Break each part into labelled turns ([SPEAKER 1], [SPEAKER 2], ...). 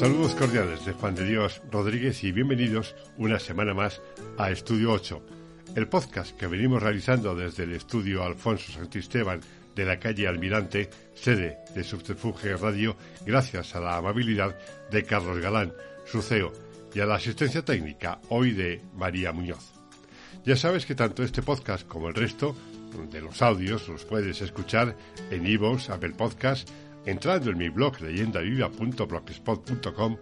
[SPEAKER 1] Saludos cordiales de Juan de Dios Rodríguez y bienvenidos una semana más a Estudio 8, el podcast que venimos realizando desde el estudio Alfonso Santisteban de la calle Almirante, sede de Subterfuge Radio, gracias a la amabilidad de Carlos Galán, su CEO, y a la asistencia técnica hoy de María Muñoz. Ya sabes que tanto este podcast como el resto de los audios los puedes escuchar en iVoox, Apple Podcast, entrando en mi blog leyendaviva.blogspot.com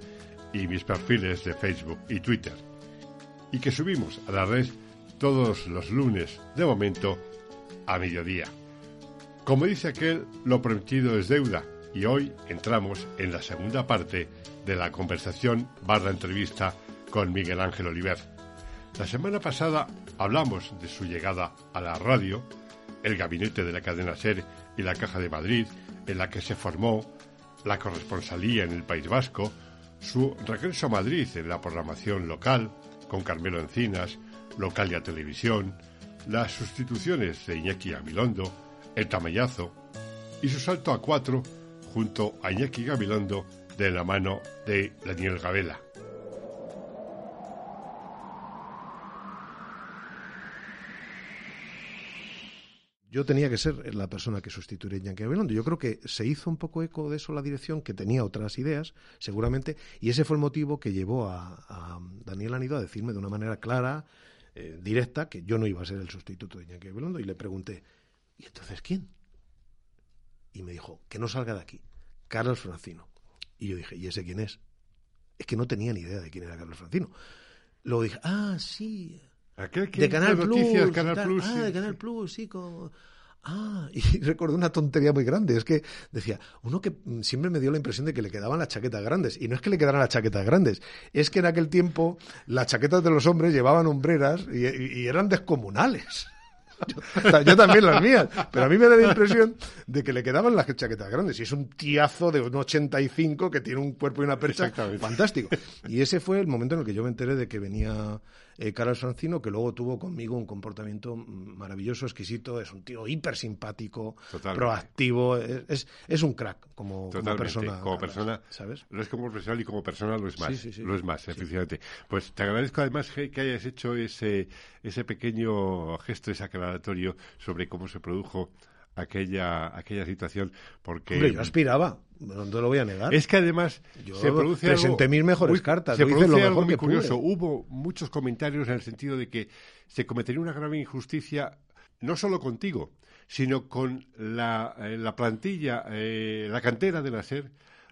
[SPEAKER 1] y mis perfiles de Facebook y Twitter. Y que subimos a la red todos los lunes, de momento, a mediodía. Como dice aquel, lo prometido es deuda y hoy entramos en la segunda parte de la conversación barra entrevista con Miguel Ángel Oliver. La semana pasada hablamos de su llegada a la radio, el gabinete de la cadena SER y la Caja de Madrid, en la que se formó, la corresponsalía en el País Vasco, su regreso a Madrid en la programación local, con Carmelo Encinas, Localia Televisión, las sustituciones de Iñaki Gabilondo, el tamallazo y su salto a cuatro junto a Iñaki Gabilondo de la mano de Daniel Gabela.
[SPEAKER 2] Yo tenía que ser la persona que sustituiría a Iñaki Gabilondo. Yo creo que se hizo un poco eco de eso la dirección, que tenía otras ideas, seguramente, y ese fue el motivo que llevó a, Daniel Anido a decirme de una manera clara, eh, directa, que yo no iba a ser el sustituto de Iñaki Gabilondo, y le pregunté, ¿y entonces quién? Y me dijo, que no salga de aquí, Carlos Francino. Y yo dije, ¿y ese quién es? Es que no tenía ni idea de quién era Carlos Francino. Luego dije, ah, sí, de Canal Plus, Canal Plus. Ah, de Canal Plus, sí, como... Ah, y recuerdo una tontería muy grande. Es que decía, uno que siempre me dio la impresión de que le quedaban las chaquetas grandes. Y no es que le quedaran las chaquetas grandes, es que en aquel tiempo las chaquetas de los hombres llevaban hombreras y, eran descomunales. Yo, yo, también las mías, pero a mí me da la impresión de que le quedaban las chaquetas grandes. Y es un tiazo de un 85 que tiene un cuerpo y una percha fantástico. Y ese fue el momento en el que yo me enteré de que venía eh, Carlos Francino, que luego tuvo conmigo un comportamiento maravilloso, exquisito, es un tío hiper simpático, proactivo, es, es, un crack como, persona.
[SPEAKER 1] Como persona, ¿sabes? Lo es como profesional y como persona lo es más. Lo es más, efectivamente. Pues te agradezco además que, hayas hecho ese, ese pequeño gesto, ese aclaratorio sobre cómo se produjo aquella, aquella situación porque...
[SPEAKER 2] Hombre, yo aspiraba, no te lo voy a negar.
[SPEAKER 1] Es que además se produce
[SPEAKER 2] presenté mis mejores cartas,
[SPEAKER 1] se produce algo muy curioso. Hubo muchos comentarios en el sentido de que se cometería una grave injusticia no solo contigo, sino con la, eh, la plantilla, eh, la cantera de la SER,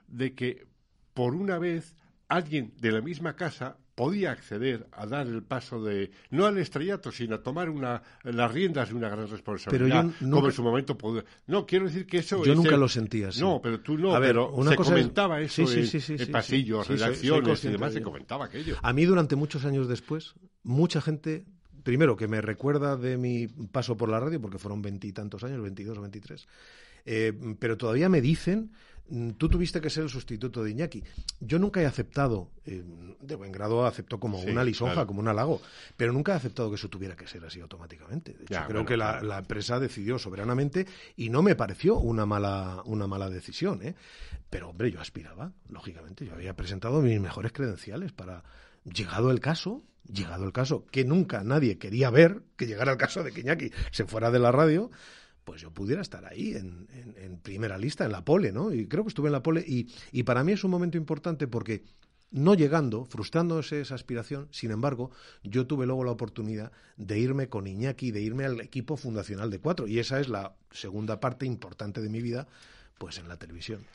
[SPEAKER 1] de que por una vez alguien de la misma casa podía acceder a dar el paso de no al estrellato sino a tomar una las riendas de una gran responsabilidad pero como en su momento podía. no quiero decir que eso
[SPEAKER 2] yo nunca lo sentía así.
[SPEAKER 1] No pero tú no a ver, pero una se comentaba eso en, el pasillo redacciones y demás se comentaba aquello.
[SPEAKER 2] A mí durante muchos años después mucha gente primero que me recuerda de mi paso por la radio porque fueron veintitantos años veintidós o veintitrés eh, pero todavía me dicen tú tuviste que ser el sustituto de Iñaki. Yo nunca he aceptado, eh, de buen grado acepto como una lisonja, como un halago, pero nunca he aceptado que eso tuviera que ser así automáticamente. De hecho, creo que la, empresa decidió soberanamente y no me pareció una mala, una mala decisión. ¿eh? Pero, hombre, yo aspiraba, lógicamente. Yo había presentado mis mejores credenciales para, llegado el caso, llegado el caso, que nunca nadie quería ver, que llegara el caso de que Iñaki se fuera de la radio, pues yo pudiera estar ahí en, primera lista, en la pole, ¿no? Y creo que estuve en la pole y, y para mí es un momento importante porque no llegando, frustrándose esa aspiración, sin embargo, yo tuve luego la oportunidad de irme con Iñaki, de irme al equipo fundacional de cuatro, y esa es la segunda parte importante de mi vida, pues en la televisión.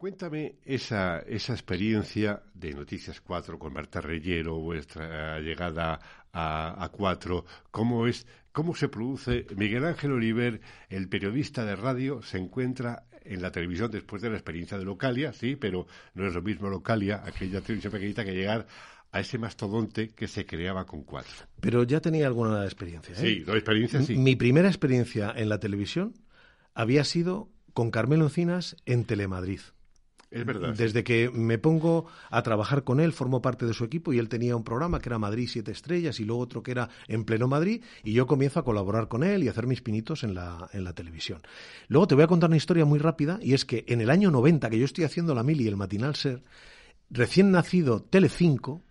[SPEAKER 1] Cuéntame esa, esa experiencia de Noticias 4 con Marta Reyero, vuestra llegada a, a 4, cómo es, cómo se produce. Miguel Ángel Oliver, el periodista de radio, se encuentra en la televisión después de la experiencia de Localia, sí, pero no es lo mismo Localia, aquella televisión pequeñita, que llegar a ese mastodonte que se creaba con cuatro.
[SPEAKER 2] Pero ya tenía alguna experiencia. ¿eh?
[SPEAKER 1] Sí, la experiencia sí.
[SPEAKER 2] Mi primera experiencia en la televisión había sido con Carmelo Encinas en Telemadrid.
[SPEAKER 1] Es verdad.
[SPEAKER 2] Desde que me pongo a trabajar con él, formo parte de su equipo y él tenía un programa que era Madrid Siete Estrellas y luego otro que era En Pleno Madrid y yo comienzo a colaborar con él y a hacer mis pinitos en la, en la televisión. Luego te voy a contar una historia muy rápida y es que en el año 90 que yo estoy haciendo la mili y el matinal ser, recién nacido Telecinco,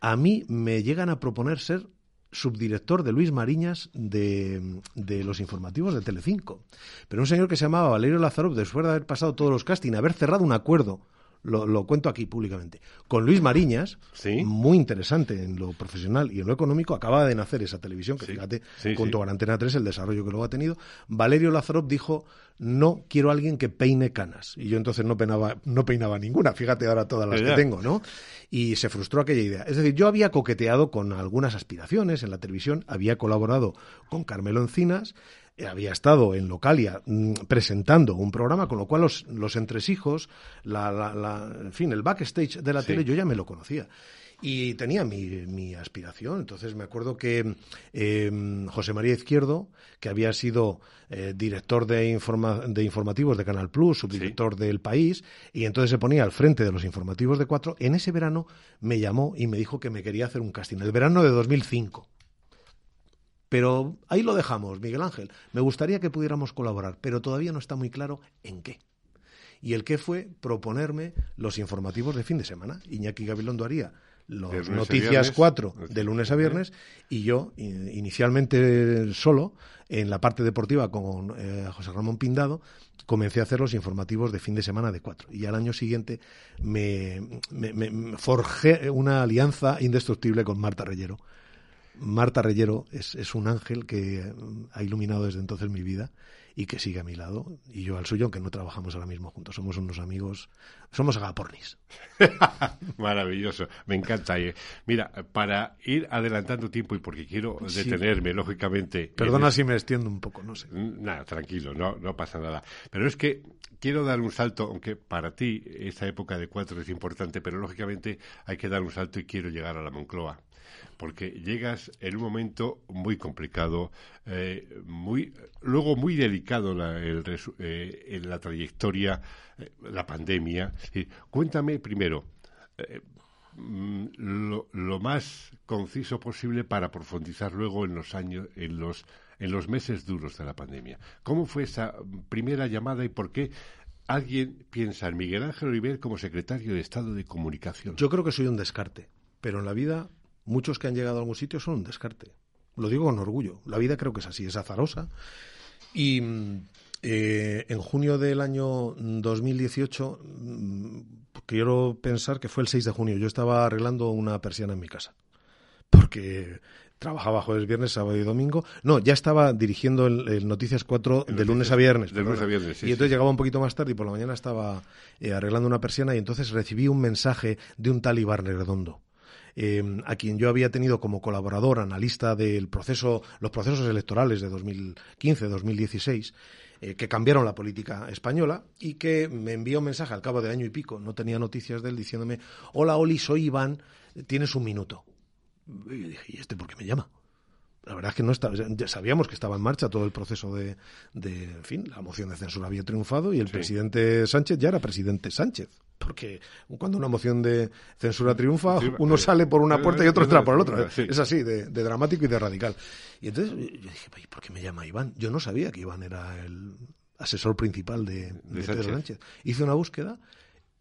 [SPEAKER 2] a mí me llegan a proponer ser subdirector de Luis Mariñas de, de, los informativos de Telecinco. Pero un señor que se llamaba Valerio Lazarov, después de haber pasado todos los castings, haber cerrado un acuerdo lo, lo, cuento aquí públicamente. Con Luis Mariñas,
[SPEAKER 1] ¿Sí?
[SPEAKER 2] muy interesante en lo profesional y en lo económico, acaba de nacer esa televisión, que
[SPEAKER 1] Sí.
[SPEAKER 2] fíjate,
[SPEAKER 1] Sí, sí.
[SPEAKER 2] a Antena 3, el desarrollo que luego ha tenido. Valerio Lazarov dijo, no quiero a alguien que peine canas. Y yo entonces no peinaba, no peinaba ninguna, fíjate ahora todas las que tengo, ¿no? Y se frustró aquella idea. Es decir, yo había coqueteado con algunas aspiraciones en la televisión, había colaborado con Carmelo Encinas, había estado en Localia mm, presentando un programa, con lo cual los, los entresijos, la, la, la- en fin, el backstage de la
[SPEAKER 1] Sí.
[SPEAKER 2] tele yo ya me lo conocía. Y tenía mi, mi aspiración. Entonces me acuerdo que eh, José María Izquierdo, que había sido eh, director de, informa- de informativos de Canal Plus, subdirector del país, y entonces se ponía al frente de los informativos de cuatro, en ese verano me llamó y me dijo que me quería hacer un casting. El verano de 2005. Pero ahí lo dejamos, Miguel Ángel. Me gustaría que pudiéramos colaborar, pero todavía no está muy claro en qué. Y el qué fue proponerme los informativos de fin de semana. Iñaki Gabilondo haría los Noticias
[SPEAKER 1] viernes.
[SPEAKER 2] 4 de lunes a viernes y yo inicialmente solo en la parte deportiva con eh, José Ramón Pindado comencé a hacer los informativos de fin de semana de 4 y al año siguiente me, me- me- me forjé una alianza indestructible con Marta Reyero. Marta Reyero es, es un ángel que mm, ha iluminado desde entonces mi vida y que sigue a mi lado y yo al suyo, aunque no trabajamos ahora mismo juntos. Somos unos amigos, somos agapornis.
[SPEAKER 1] Maravilloso, me encanta. Mira, para ir adelantando tiempo y porque quiero
[SPEAKER 2] Sí.
[SPEAKER 1] detenerme, lógicamente. en
[SPEAKER 2] Perdona si me extiendo un poco, no sé.
[SPEAKER 1] Nada, tranquilo, no, no pasa nada. Pero es que quiero dar un salto, aunque para ti esta época de cuatro es importante, pero lógicamente hay que dar un salto y quiero llegar a la Moncloa. Porque llegas en un momento muy complicado, eh, muy, luego muy delicado la, el eh, en la trayectoria, eh, la pandemia. Cuéntame primero, mm, lo, lo más conciso posible para profundizar luego en los años, en los, en los meses duros de la pandemia. ¿Cómo fue esa primera llamada y por qué alguien piensa en Miguel Ángel Oliver como secretario de Estado de Comunicación?
[SPEAKER 2] Yo creo que soy un descarte, pero en la vida muchos que han llegado a algún sitio son un descarte. Lo digo con orgullo. La vida creo que es así, es azarosa. Y eh, en junio del año 2018, mm, quiero pensar que fue el 6 de junio, yo estaba arreglando una persiana en mi casa. Porque trabajaba jueves, viernes, sábado y domingo. No, ya estaba dirigiendo el, el Noticias 4
[SPEAKER 1] El
[SPEAKER 2] de lunes a viernes.
[SPEAKER 1] de lunes a viernes, sí,
[SPEAKER 2] y entonces
[SPEAKER 1] sí.
[SPEAKER 2] llegaba un poquito más tarde y por la mañana estaba eh, arreglando una persiana y entonces recibí un mensaje de un tal Redondo. Eh, a quien yo había tenido como colaborador, analista del proceso, los procesos electorales de 2015-2016, eh, que cambiaron la política española y que me envió un mensaje al cabo de año y pico, no tenía noticias de él, diciéndome, hola Oli, soy Iván, tienes un minuto. Y yo dije, ¿y este por qué me llama? La verdad es que no estaba, ya sabíamos que estaba en marcha todo el proceso de, de, en fin, la moción de censura había triunfado y el
[SPEAKER 1] Sí.
[SPEAKER 2] presidente Sánchez ya era presidente Sánchez. Porque cuando una moción de censura triunfa,
[SPEAKER 1] Sí,
[SPEAKER 2] uno
[SPEAKER 1] eh,
[SPEAKER 2] sale por una
[SPEAKER 1] eh,
[SPEAKER 2] puerta y otro
[SPEAKER 1] eh,
[SPEAKER 2] entra por la otra.
[SPEAKER 1] sí.
[SPEAKER 2] Es así, de, de dramático y de radical. Y entonces yo dije, "¿Y ¿por qué me llama Iván? Yo no sabía que Iván era el asesor principal de, de Pedro
[SPEAKER 1] Sánchez.
[SPEAKER 2] Sánchez. Hice una búsqueda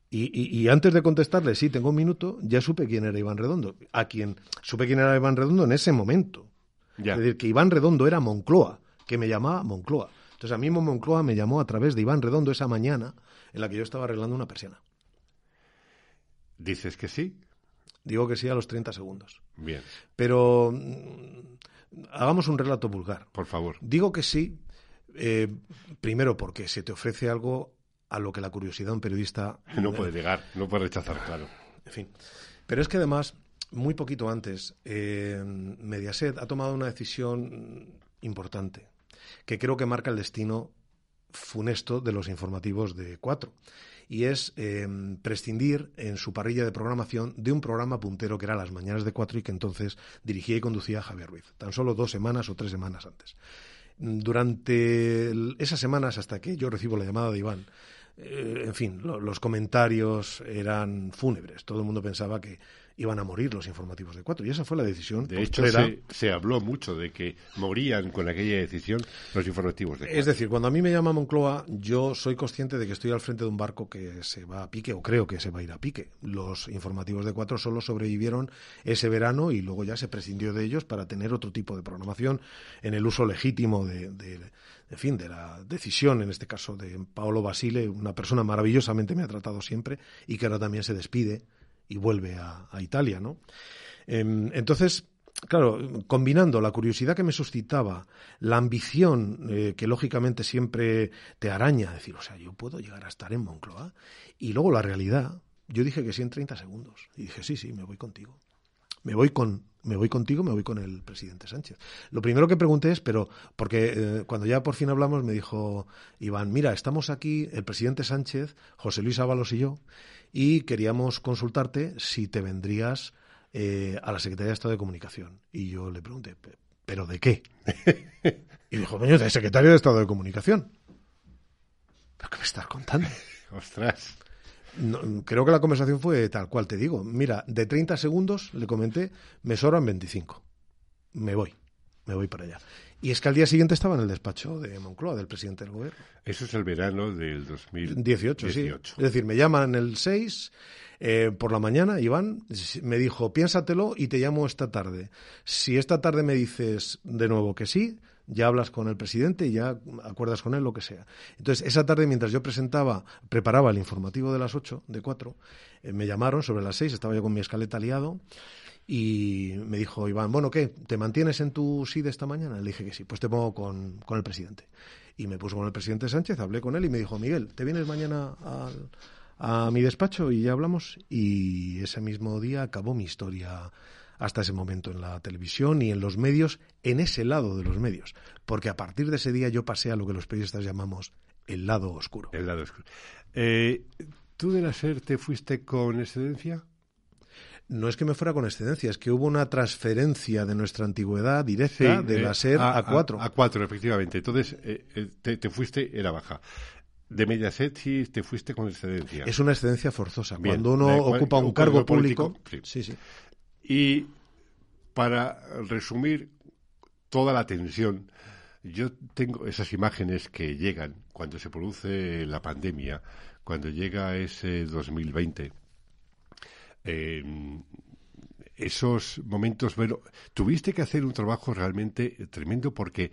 [SPEAKER 2] y, y- y antes de contestarle, sí, tengo un minuto, ya supe quién era Iván Redondo. A quien supe quién era Iván Redondo en ese momento.
[SPEAKER 1] Ya.
[SPEAKER 2] Es decir, que Iván Redondo era Moncloa, que me llamaba Moncloa. Entonces a mí Moncloa me llamó a través de Iván Redondo esa mañana en la que yo estaba arreglando una persiana.
[SPEAKER 1] ¿Dices que sí?
[SPEAKER 2] Digo que sí a los 30 segundos.
[SPEAKER 1] Bien,
[SPEAKER 2] Pero mm, hagamos un relato vulgar.
[SPEAKER 1] por favor.
[SPEAKER 2] Digo que sí, eh, primero porque se te ofrece algo a lo que la curiosidad de un periodista...
[SPEAKER 1] No puede llegar, no puede rechazar, claro.
[SPEAKER 2] En fin. Pero es que además, muy poquito antes, eh, Mediaset ha tomado una decisión importante, que creo que marca el destino funesto de los informativos de Cuatro y es eh, prescindir en su parrilla de programación de un programa puntero que era Las Mañanas de Cuatro y que entonces dirigía y conducía Javier Ruiz, tan solo dos semanas o tres semanas antes. Durante esas semanas, hasta que yo recibo la llamada de Iván, eh, en fin, los comentarios eran fúnebres. Todo el mundo pensaba que iban a morir los informativos de cuatro. Y esa fue la decisión.
[SPEAKER 1] De hecho, se, habló mucho de que morían con aquella decisión los informativos de cuatro.
[SPEAKER 2] Es decir, cuando a mí me llama Moncloa, yo soy consciente de que estoy al frente de un barco que se va a pique, o creo que se va a ir a pique. Los informativos de cuatro solo sobrevivieron ese verano y luego ya se prescindió de ellos para tener otro tipo de programación en el uso legítimo de, en fin, de la decisión, en este caso de Paolo Basile, una persona maravillosamente me ha tratado siempre y que ahora también se despide y vuelve a, Italia, ¿no? Em, entonces, claro, combinando la curiosidad que me suscitaba, la ambición eh, que lógicamente siempre te araña, decir, o sea, yo puedo llegar a estar en Moncloa, y luego la realidad, yo dije que sí en 30 segundos, y dije, sí, sí, me voy contigo. Me voy con, me voy contigo, me voy con el presidente Sánchez. Lo primero que pregunté es, pero, porque eh, cuando ya por fin hablamos me dijo Iván, mira, estamos aquí, el presidente Sánchez, José Luis Ábalos y yo, y queríamos consultarte si te vendrías eh, a la Secretaría de Estado de Comunicación. Y yo le pregunté, ¿pero de qué? y dijo, coño, de secretario de Estado de Comunicación. ¿Pero qué me estás contando?
[SPEAKER 1] Ostras.
[SPEAKER 2] creo que la conversación fue tal cual te digo. Mira, de 30 segundos, le comenté, me sobran 25. Me voy, me voy para allá. Y es que al día siguiente estaba en el despacho de Moncloa, del presidente del gobierno.
[SPEAKER 1] Eso es el verano del 2018.
[SPEAKER 2] sí. Es decir, me llaman el 6 eh, por la mañana, Iván, me dijo, piénsatelo y te llamo esta tarde. Si esta tarde me dices de nuevo que sí, ya hablas con el presidente y ya acuerdas con él lo que sea. Entonces, esa tarde, mientras yo presentaba, preparaba el informativo de las 8, de 4, eh, me llamaron sobre las 6, estaba yo con mi escaleta liado y me dijo Iván, bueno, ¿qué? ¿Te mantienes en tu sí de esta mañana? Le dije que sí, pues te pongo con, con el presidente. Y me puso con el presidente Sánchez, hablé con él y me dijo, Miguel, ¿te vienes mañana a mi despacho y ya hablamos? Y ese mismo día acabó mi historia hasta ese momento en la televisión y en los medios, en ese lado de los medios. Porque a partir de ese día yo pasé a lo que los periodistas llamamos el lado oscuro.
[SPEAKER 1] El lado oscuro. Eh, ¿Tú de la te fuiste con excedencia?
[SPEAKER 2] No es que me fuera con excedencia, es que hubo una transferencia de nuestra antigüedad directa de la SER a, cuatro.
[SPEAKER 1] A, cuatro, efectivamente. Entonces, eh, eh, te, fuiste, era baja. De Mediaset sí te fuiste con excedencia.
[SPEAKER 2] Es una excedencia forzosa. Cuando uno ocupa un cargo público. sí, sí.
[SPEAKER 1] Y para resumir toda la tensión, yo tengo esas imágenes que llegan cuando se produce la pandemia, cuando llega ese 2020 esos momentos, bueno, tuviste que hacer un trabajo realmente tremendo porque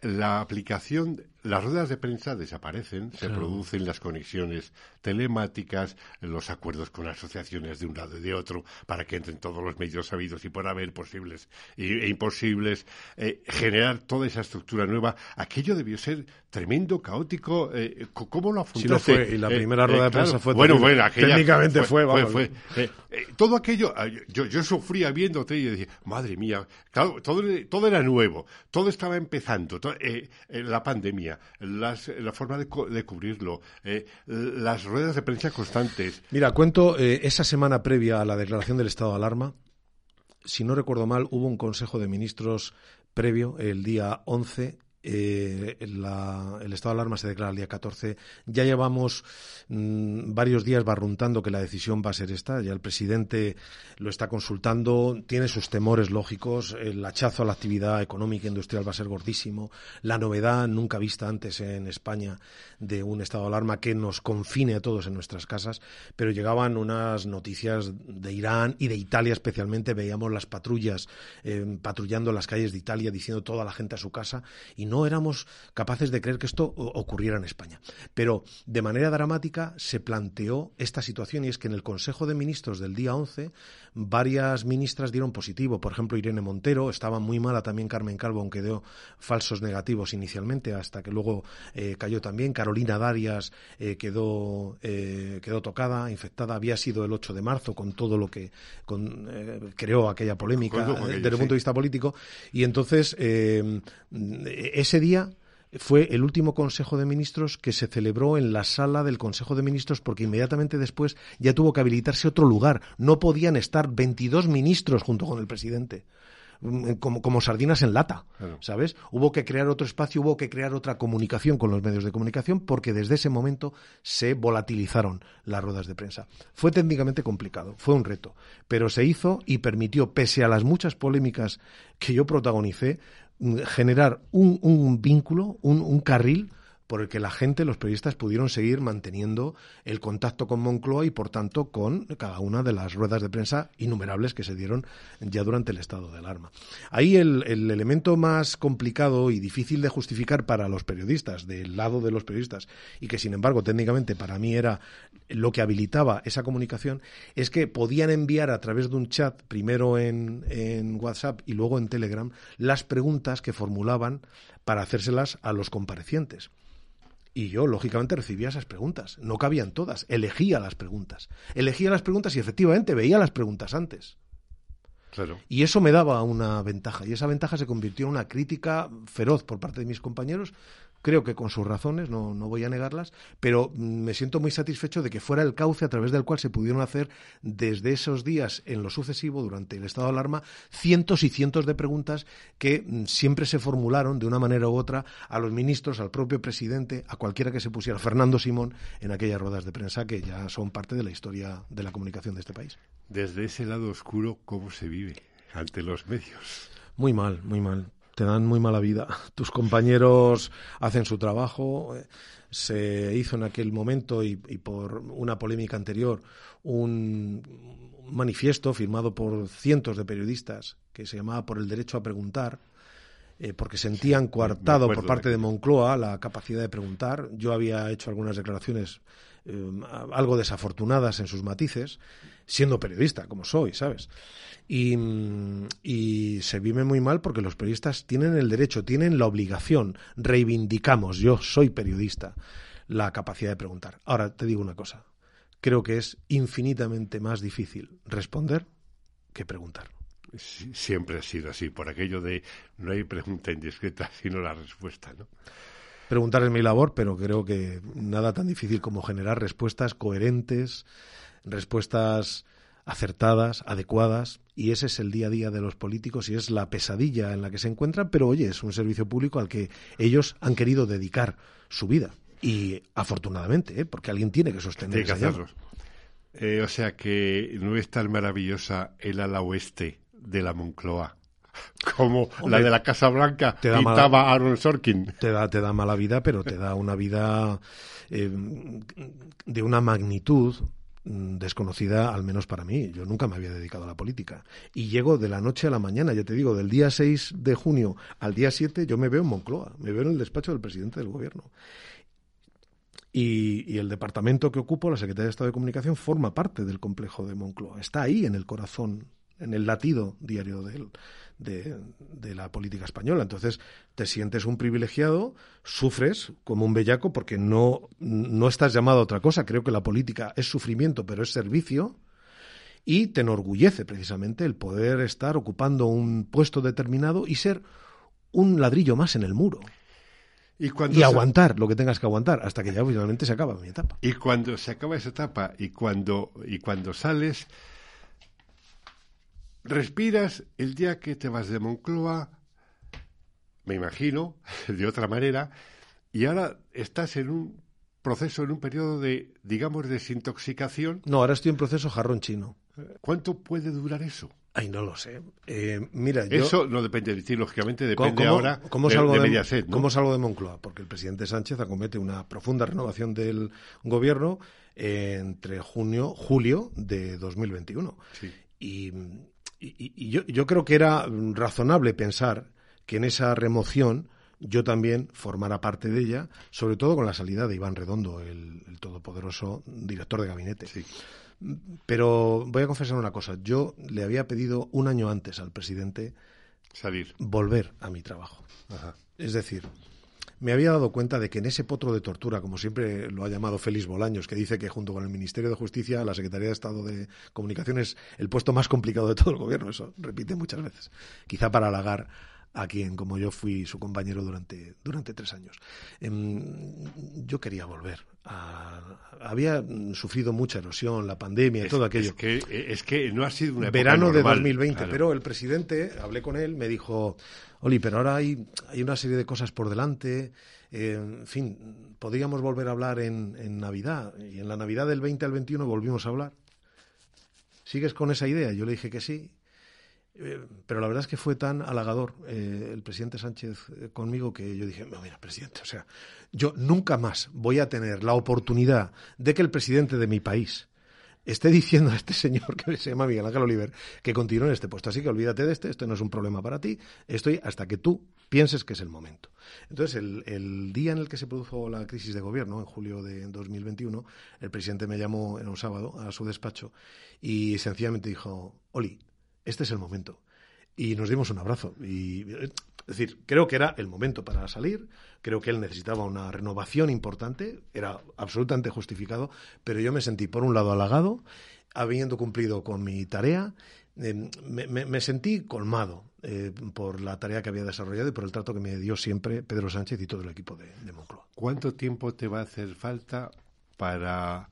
[SPEAKER 1] la aplicación, las ruedas de prensa desaparecen, se producen las conexiones telemáticas, los acuerdos con asociaciones de un lado y de otro para que entren todos los medios sabidos y por haber posibles e imposibles, eh, generar toda esa estructura nueva. Aquello debió ser tremendo, caótico. Eh, ¿Cómo lo afrontaste?
[SPEAKER 2] Sí lo fue, y la eh, primera rueda de prensa fue
[SPEAKER 1] bueno, bueno,
[SPEAKER 2] técnicamente fue,
[SPEAKER 1] fue, todo aquello, ah, yo, yo sufría viéndote y decía, madre mía, todo, todo era nuevo, todo estaba empezando, la pandemia, la forma de, de cubrirlo, las ruedas de prensa constantes.
[SPEAKER 2] Mira, cuento eh, esa semana previa a la declaración del estado de alarma. Si no recuerdo mal, hubo un Consejo de Ministros previo, el día 11, eh, el estado de alarma se declara el día 14. Ya llevamos mm, varios días barruntando que la decisión va a ser esta. Ya el presidente lo está consultando, tiene sus temores lógicos. El hachazo a la actividad económica e industrial va a ser gordísimo. La novedad nunca vista antes en España de un estado de alarma que nos confine a todos en nuestras casas. Pero llegaban unas noticias de Irán y de Italia especialmente. Veíamos las patrullas eh, patrullando las calles de Italia diciendo toda la gente a su casa y no no éramos capaces de creer que esto ocurriera en España. Pero de manera dramática se planteó esta situación y es que en el Consejo de Ministros del día 11 varias ministras dieron positivo. Por ejemplo, Irene Montero, estaba muy mala también Carmen Calvo, aunque dio falsos negativos inicialmente, hasta que luego eh, cayó también. Carolina Darias eh, quedó, eh, quedó tocada, infectada. Había sido el 8 de marzo con todo lo que creó aquella polémica desde el punto de vista político. Y entonces, ese día fue el último Consejo de Ministros que se celebró en la sala del Consejo de Ministros porque inmediatamente después ya tuvo que habilitarse otro lugar. No podían estar 22 ministros junto con el presidente. Mm, como, sardinas en lata, ¿sabes? Hubo que crear otro espacio, hubo que crear otra comunicación con los medios de comunicación porque desde ese momento se volatilizaron las ruedas de prensa. Fue técnicamente complicado, fue un reto, pero se hizo y permitió, pese a las muchas polémicas que yo protagonicé, generar un, un vínculo, un, un carril por el que la gente, los periodistas, pudieron seguir manteniendo el contacto con Moncloa y, por tanto, con cada una de las ruedas de prensa innumerables que se dieron ya durante el estado de alarma. Ahí el, el elemento más complicado y difícil de justificar para los periodistas, del lado de los periodistas, y que, sin embargo, técnicamente para mí era lo que habilitaba esa comunicación, es que podían enviar a través de un chat, primero en WhatsApp y luego en Telegram, las preguntas que formulaban para hacérselas a los comparecientes. Y yo, lógicamente, recibía esas preguntas. No cabían todas. Elegía las preguntas. Elegía las preguntas y efectivamente veía las preguntas antes.
[SPEAKER 1] Claro.
[SPEAKER 2] Y eso me daba una ventaja. Y esa ventaja se convirtió en una crítica feroz por parte de mis compañeros creo que con sus razones, no, no voy a negarlas, pero mm, me siento muy satisfecho de que fuera el cauce a través del cual se pudieron hacer desde esos días en lo sucesivo, durante el estado de alarma, cientos y cientos de preguntas que mm, siempre se formularon de una manera u otra a los ministros, al propio presidente, a cualquiera que se pusiera, Fernando Simón, en aquellas ruedas de prensa que ya son parte de la historia de la comunicación de este país.
[SPEAKER 1] Desde ese lado oscuro, ¿cómo se vive ante los medios?
[SPEAKER 2] Muy mal, muy mal te dan muy mala vida. Tus compañeros hacen su trabajo. Se hizo en aquel momento y, por una polémica anterior un manifiesto firmado por cientos de periodistas que se llamaba Por el derecho a preguntar, eh, porque sentían coartado por parte de Moncloa la capacidad de preguntar. Yo había hecho algunas declaraciones eh, algo desafortunadas en sus matices, siendo periodista, como soy, ¿sabes? Y, se vive muy mal porque los periodistas tienen el derecho, tienen la obligación, reivindicamos, yo soy periodista, la capacidad de preguntar. Ahora te digo una cosa, creo que es infinitamente más difícil responder que preguntar.
[SPEAKER 1] siempre ha sido así, por aquello de no hay pregunta indiscreta, sino la respuesta, ¿no?
[SPEAKER 2] Preguntar es mi labor, pero creo que nada tan difícil como generar respuestas coherentes, respuestas acertadas, adecuadas, y ese es el día a día de los políticos y es la pesadilla en la que se encuentran, pero oye, es un servicio público al que ellos han querido dedicar su vida. Y afortunadamente, ¿eh? porque alguien tiene que sostener
[SPEAKER 1] que hacerlo. Eh, o sea que no es tan maravillosa el ala oeste de la Moncloa como la de la Casa Blanca te pintaba Aaron Sorkin.
[SPEAKER 2] Te da, te da mala vida, pero te da una vida eh, de una magnitud Mm, desconocida, al menos para mí. Yo nunca me había dedicado a la política. Y llego de la noche a la mañana, ya te digo, del día 6 de junio al día 7, yo me veo en Moncloa, me veo en el despacho del presidente del gobierno. Y, y, el departamento que ocupo, la Secretaría de Estado de Comunicación, forma parte del complejo de Moncloa. Está ahí en el corazón, en el latido diario del, de, la política española. Entonces te sientes un privilegiado, sufres como un bellaco porque no, no estás llamado a otra cosa. Creo que la política es sufrimiento, pero es servicio. Y te enorgullece precisamente el poder estar ocupando un puesto determinado y ser un ladrillo más en el muro. Y, y, aguantar lo que tengas que aguantar hasta que ya finalmente se acaba mi etapa.
[SPEAKER 1] Y cuando se acaba esa etapa y cuando, y cuando sales, respiras el día que te vas de Moncloa, me imagino, de otra manera, y ahora estás en un proceso, en un periodo de, digamos, desintoxicación.
[SPEAKER 2] No, ahora estoy en proceso jarrón chino.
[SPEAKER 1] ¿Cuánto puede durar eso?
[SPEAKER 2] Ay, no lo sé. Eh, mira,
[SPEAKER 1] Eso no depende de ti, lógicamente, depende ahora ¿cómo salgo de, de
[SPEAKER 2] ¿Cómo salgo de Moncloa? Porque el presidente Sánchez acomete una profunda renovación del gobierno entre junio, julio de 2021. Sí. Y y, yo, yo creo que era razonable pensar que en esa remoción yo también formara parte de ella, sobre todo con la salida de Iván Redondo, el, todopoderoso director de gabinete. Pero voy a confesar una cosa, yo le había pedido un año antes al presidente
[SPEAKER 1] salir,
[SPEAKER 2] volver a mi trabajo. Es decir, me había dado cuenta de que en ese potro de tortura, como siempre lo ha llamado Félix Bolaños, que dice que junto con el Ministerio de Justicia, la Secretaría de Estado de Comunicaciones, el puesto más complicado de todo el gobierno, eso repite muchas veces, quizá para halagar a quien, como yo, fui su compañero durante, durante tres años. Em, yo quería volver. Había sufrido mucha erosión, la pandemia y todo aquello.
[SPEAKER 1] Es que, es que no ha sido una
[SPEAKER 2] Verano
[SPEAKER 1] de
[SPEAKER 2] 2020, pero el presidente, hablé con él, me dijo, Oli, pero ahora hay, hay una serie de cosas por delante. Eh, en fin, podríamos volver a hablar en, en Navidad. Y en la Navidad del 20 al 21 volvimos a hablar. ¿Sigues con esa idea? Yo le dije que sí eh, pero la verdad es que fue tan halagador eh, el presidente Sánchez eh, conmigo que yo dije, mira, presidente, o sea, yo nunca más voy a tener la oportunidad de que el presidente de mi país esté diciendo a este señor que se llama Miguel Ángel Oliver que continúe en este puesto. Así que olvídate de este, esto no es un problema para ti, estoy hasta que tú pienses que es el momento. Entonces, el, el día en el que se produjo la crisis de gobierno, en julio de 2021, el presidente me llamó en un sábado a su despacho y sencillamente dijo, Oli, este es el momento. Y nos dimos un abrazo. Y, es decir, creo que era el momento para salir, creo que él necesitaba una renovación importante, era absolutamente justificado, pero yo me sentí, por un lado, halagado, habiendo cumplido con mi tarea, eh, me, sentí colmado eh, por la tarea que había desarrollado y por el trato que me dio siempre Pedro Sánchez y todo el equipo de, de Moncloa.
[SPEAKER 1] ¿Cuánto tiempo te va a hacer falta para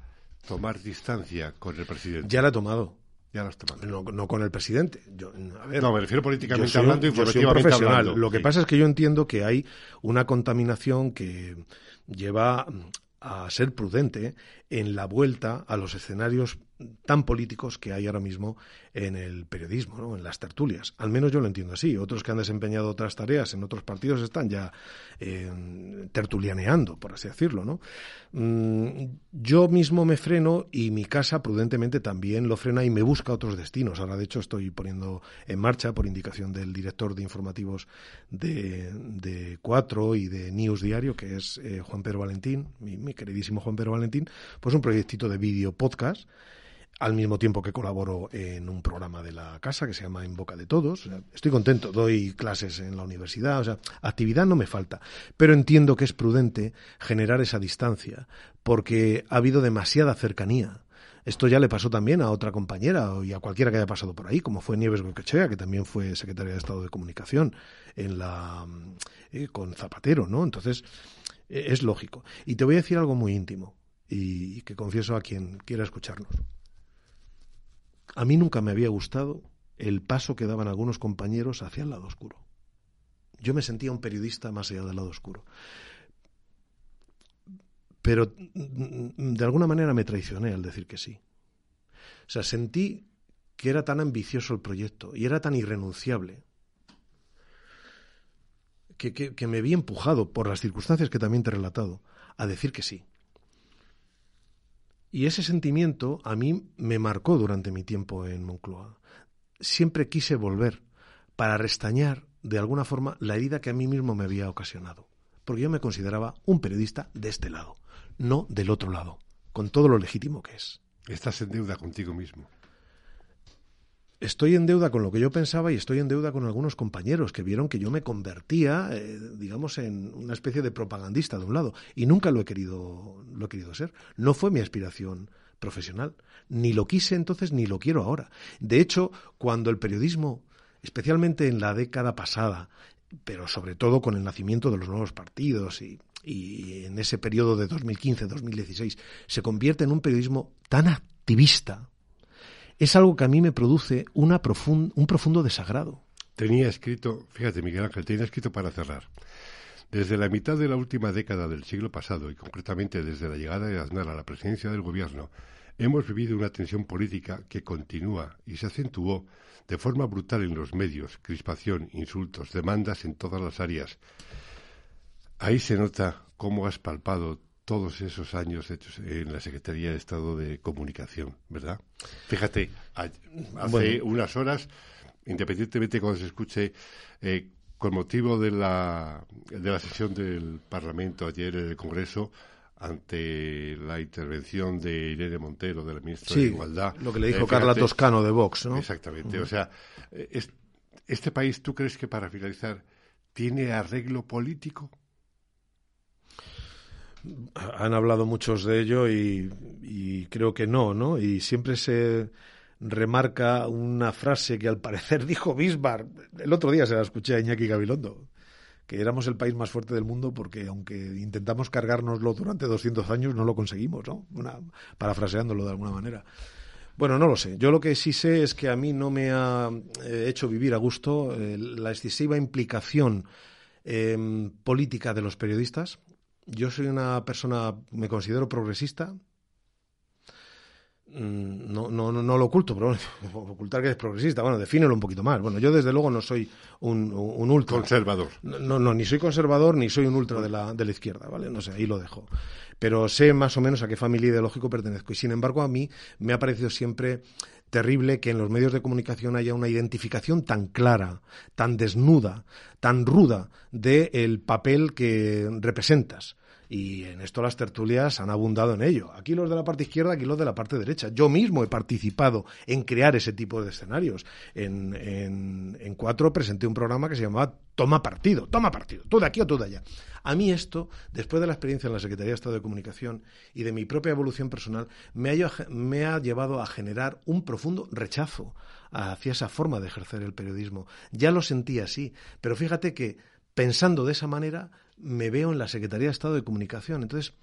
[SPEAKER 1] tomar distancia con el presidente?
[SPEAKER 2] Ya la he tomado. No, con el presidente.
[SPEAKER 1] no, me refiero políticamente hablando, informativamente
[SPEAKER 2] profesional. Lo que pasa es que yo entiendo que hay una contaminación que lleva a ser prudente en la vuelta a los escenarios tan políticos que hay ahora mismo en el periodismo, ¿no? en las tertulias. Al menos yo lo entiendo así. Otros que han desempeñado otras tareas en otros partidos están ya eh, tertulianeando, por así decirlo. ¿no? Mm, yo mismo me freno y mi casa prudentemente también lo frena y me busca otros destinos. Ahora, de hecho, estoy poniendo en marcha, por indicación del director de informativos de, Cuatro y de News Diario, que es eh, Juan Pedro Valentín, mi, mi queridísimo Juan Pedro Valentín, pues un proyectito de vídeo podcast al mismo tiempo que colaboro en un programa de la casa que se llama En Boca de Todos. estoy contento, doy clases en la universidad, o sea, actividad no me falta, pero entiendo que es prudente generar esa distancia porque ha habido demasiada cercanía. Esto ya le pasó también a otra compañera y a cualquiera que haya pasado por ahí, como fue Nieves Goquechea, que también fue secretaria de Estado de Comunicación en la, eh, con Zapatero, ¿no? Entonces, eh, es lógico. Y te voy a decir algo muy íntimo y que confieso a quien quiera escucharnos. A mí nunca me había gustado el paso que daban algunos compañeros hacia el lado oscuro. Yo me sentía un periodista más allá del lado oscuro. Pero de alguna manera me traicioné al decir que sí. O sea, sentí que era tan ambicioso el proyecto y era tan irrenunciable que, que, me vi empujado por las circunstancias que también te he relatado a decir que sí. Y ese sentimiento a mí me marcó durante mi tiempo en Moncloa. Siempre quise volver para restañar de alguna forma la herida que a mí mismo me había ocasionado. Porque yo me consideraba un periodista de este lado, no del otro lado, con todo lo legítimo que es.
[SPEAKER 1] Estás en deuda contigo mismo
[SPEAKER 2] estoy en deuda con lo que yo pensaba y estoy en deuda con algunos compañeros que vieron que yo me convertía, eh, digamos, en una especie de propagandista de un lado. Y nunca lo he querido, lo he querido ser. No fue mi aspiración profesional. Ni lo quise entonces ni lo quiero ahora. De hecho, cuando el periodismo, especialmente en la década pasada, pero sobre todo con el nacimiento de los nuevos partidos y, y en ese periodo de 2015-2016, se convierte en un periodismo tan activista, es algo que a mí me produce una un profundo desagrado.
[SPEAKER 1] Tenía escrito, fíjate Miguel Ángel, tenía escrito para cerrar. Desde la mitad de la última década del siglo pasado, y concretamente desde la llegada de Aznar a la presidencia del gobierno, hemos vivido una tensión política que continúa y se acentuó de forma brutal en los medios, crispación, insultos, demandas en todas las áreas. Ahí se nota cómo has palpado todos esos años hechos en la Secretaría de Estado de Comunicación, ¿verdad? Fíjate, hace unas horas, independientemente cuando se escuche, eh, con motivo de la, de la sesión del Parlamento ayer en el Congreso, ante la intervención de Irene Montero, de la ministra de Igualdad.
[SPEAKER 2] Lo que le dijo eh, Carla Toscano de Vox, ¿no?
[SPEAKER 1] Exactamente. O sea, este país, ¿tú crees que para finalizar tiene arreglo político?
[SPEAKER 2] Han hablado muchos de ello y, creo que no, ¿no? Y siempre se remarca una frase que al parecer dijo Bismarck. El otro día se la escuché a Iñaki Gabilondo que éramos el país más fuerte del mundo porque aunque intentamos cargárnoslo durante 200 años no lo conseguimos, ¿no? parafraseándolo de alguna manera. Bueno, no lo sé. Yo lo que sí sé es que a mí no me ha eh, hecho vivir a gusto eh, la excesiva implicación em, política de los periodistas. Yo soy una persona, me considero progresista, Mm, no, no, no, lo oculto, pero bueno, ocultar que es progresista, bueno, defínelo un poquito más. Bueno, yo desde luego no soy un, un ultra.
[SPEAKER 1] Conservador.
[SPEAKER 2] No, no, ni soy conservador ni soy un ultra de la, de la izquierda, ¿vale? No sé, ahí lo dejo. Pero sé más o menos a qué familia ideológico pertenezco. Y sin embargo, a mí me ha parecido siempre terrible que en los medios de comunicación haya una identificación tan clara, tan desnuda, tan ruda del papel que representas y en esto las tertulias han abundado en ello. Aquí los de la parte izquierda, aquí los de la parte derecha. Yo mismo he participado en crear ese tipo de escenarios. En, en, Cuatro presenté un programa que se llamaba Toma Partido, Toma Partido, tú de aquí o tú de allá. A mí esto, después de la experiencia en la Secretaría de Estado de Comunicación y de mi propia evolución personal, me ha, me ha llevado a generar un profundo rechazo hacia esa forma de ejercer el periodismo. Ya lo sentí así, pero fíjate que pensando de esa manera me veo en la Secretaría de Estado de Comunicación. Entonces,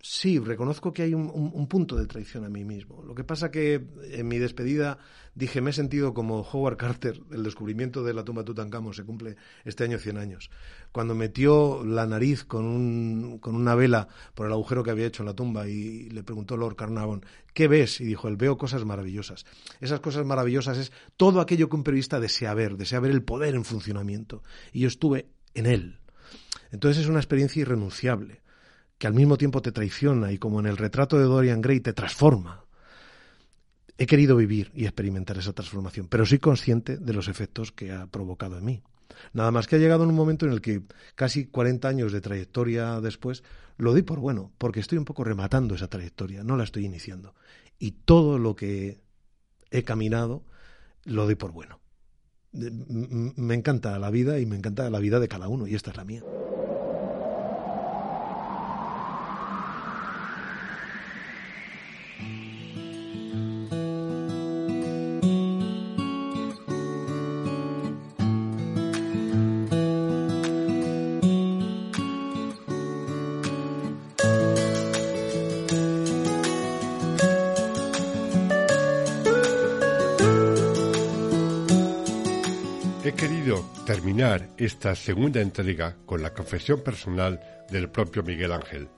[SPEAKER 2] sí, reconozco que hay un, punto de traición a mí mismo. Lo que pasa que en mi despedida dije, me he sentido como Howard Carter, el descubrimiento de la tumba Tutankamón, se cumple este año 100 años. Cuando metió la nariz con, un, con una vela por el agujero que había hecho en la tumba y le preguntó Lord Carnarvon, ¿qué ves? Y dijo, él veo cosas maravillosas. Esas cosas maravillosas es todo aquello que un periodista desea ver, desea ver el poder en funcionamiento. Y yo estuve en él entonces es una experiencia irrenunciable, que al mismo tiempo te traiciona y como en el retrato de Dorian Gray te transforma. He querido vivir y experimentar esa transformación, pero soy consciente de los efectos que ha provocado en mí. Nada más que ha llegado en un momento en el que casi 40 años de trayectoria después lo doy por bueno, porque estoy un poco rematando esa trayectoria, no la estoy iniciando. Y todo lo que he caminado lo doy por bueno. Me encanta la vida y me encanta la vida de cada uno, y esta es la mía.
[SPEAKER 1] Esta segunda entrega con la confesión personal del propio Miguel Ángel,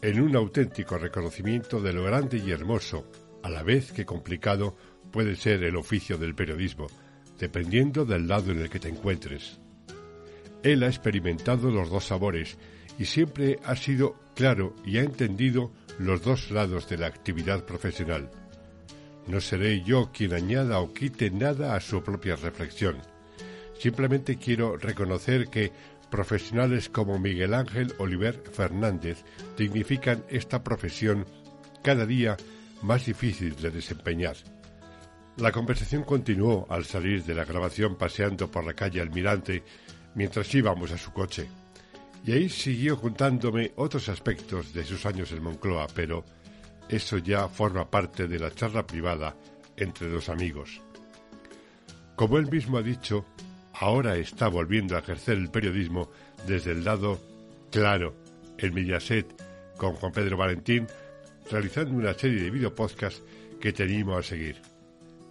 [SPEAKER 1] en un auténtico reconocimiento de lo grande y hermoso, a la vez que complicado, puede ser el oficio del periodismo, dependiendo del lado en el que te encuentres. Él ha experimentado los dos sabores y siempre ha sido claro y ha entendido los dos lados de la actividad profesional. No seré yo quien añada o quite nada a su propia reflexión Simplemente quiero reconocer que profesionales como Miguel Ángel Oliver Fernández dignifican esta profesión cada día más difícil de desempeñar. La conversación continuó al salir de la grabación paseando por la calle Almirante mientras íbamos a su coche. Y ahí siguió contándome otros aspectos de sus años en Moncloa, pero eso ya forma parte de la charla privada entre dos amigos. Como él mismo ha dicho, ahora está volviendo a ejercer el periodismo desde el lado claro, el Mediaset, con Juan Pedro Valentín, realizando una serie de videopodcasts que tenemos a seguir.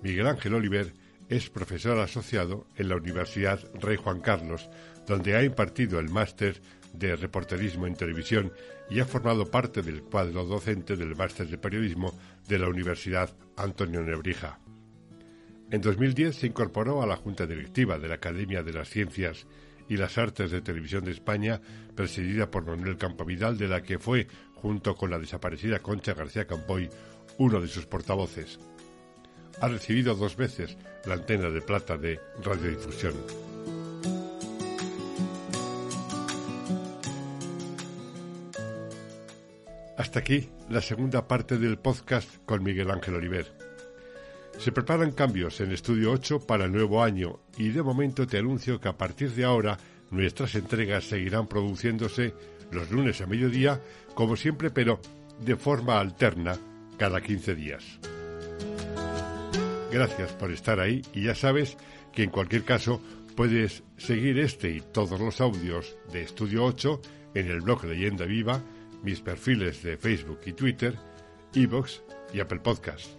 [SPEAKER 1] Miguel Ángel Oliver es profesor asociado en la Universidad Rey Juan Carlos, donde ha impartido el máster de reporterismo en televisión y ha formado parte del cuadro docente del máster de periodismo de la Universidad Antonio Nebrija. En 2010 se incorporó a la Junta Directiva de la Academia de las Ciencias y las Artes de Televisión de España, presidida por Manuel Campovidal, de la que fue, junto con la desaparecida Concha García Campoy, uno de sus portavoces. Ha recibido dos veces la antena de plata de radiodifusión. Hasta aquí la segunda parte del podcast con Miguel Ángel Oliver. Se preparan cambios en Estudio 8 para el nuevo año y de momento te anuncio que a partir de ahora nuestras entregas seguirán produciéndose los lunes a mediodía, como siempre, pero de forma alterna cada 15 días. Gracias por estar ahí y ya sabes que en cualquier caso puedes seguir este y todos los audios de Estudio 8 en el blog Leyenda Viva, mis perfiles de Facebook y Twitter, Evox y Apple Podcast.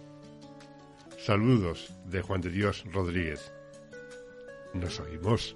[SPEAKER 1] Saludos de Juan de Dios Rodríguez. Nos oímos.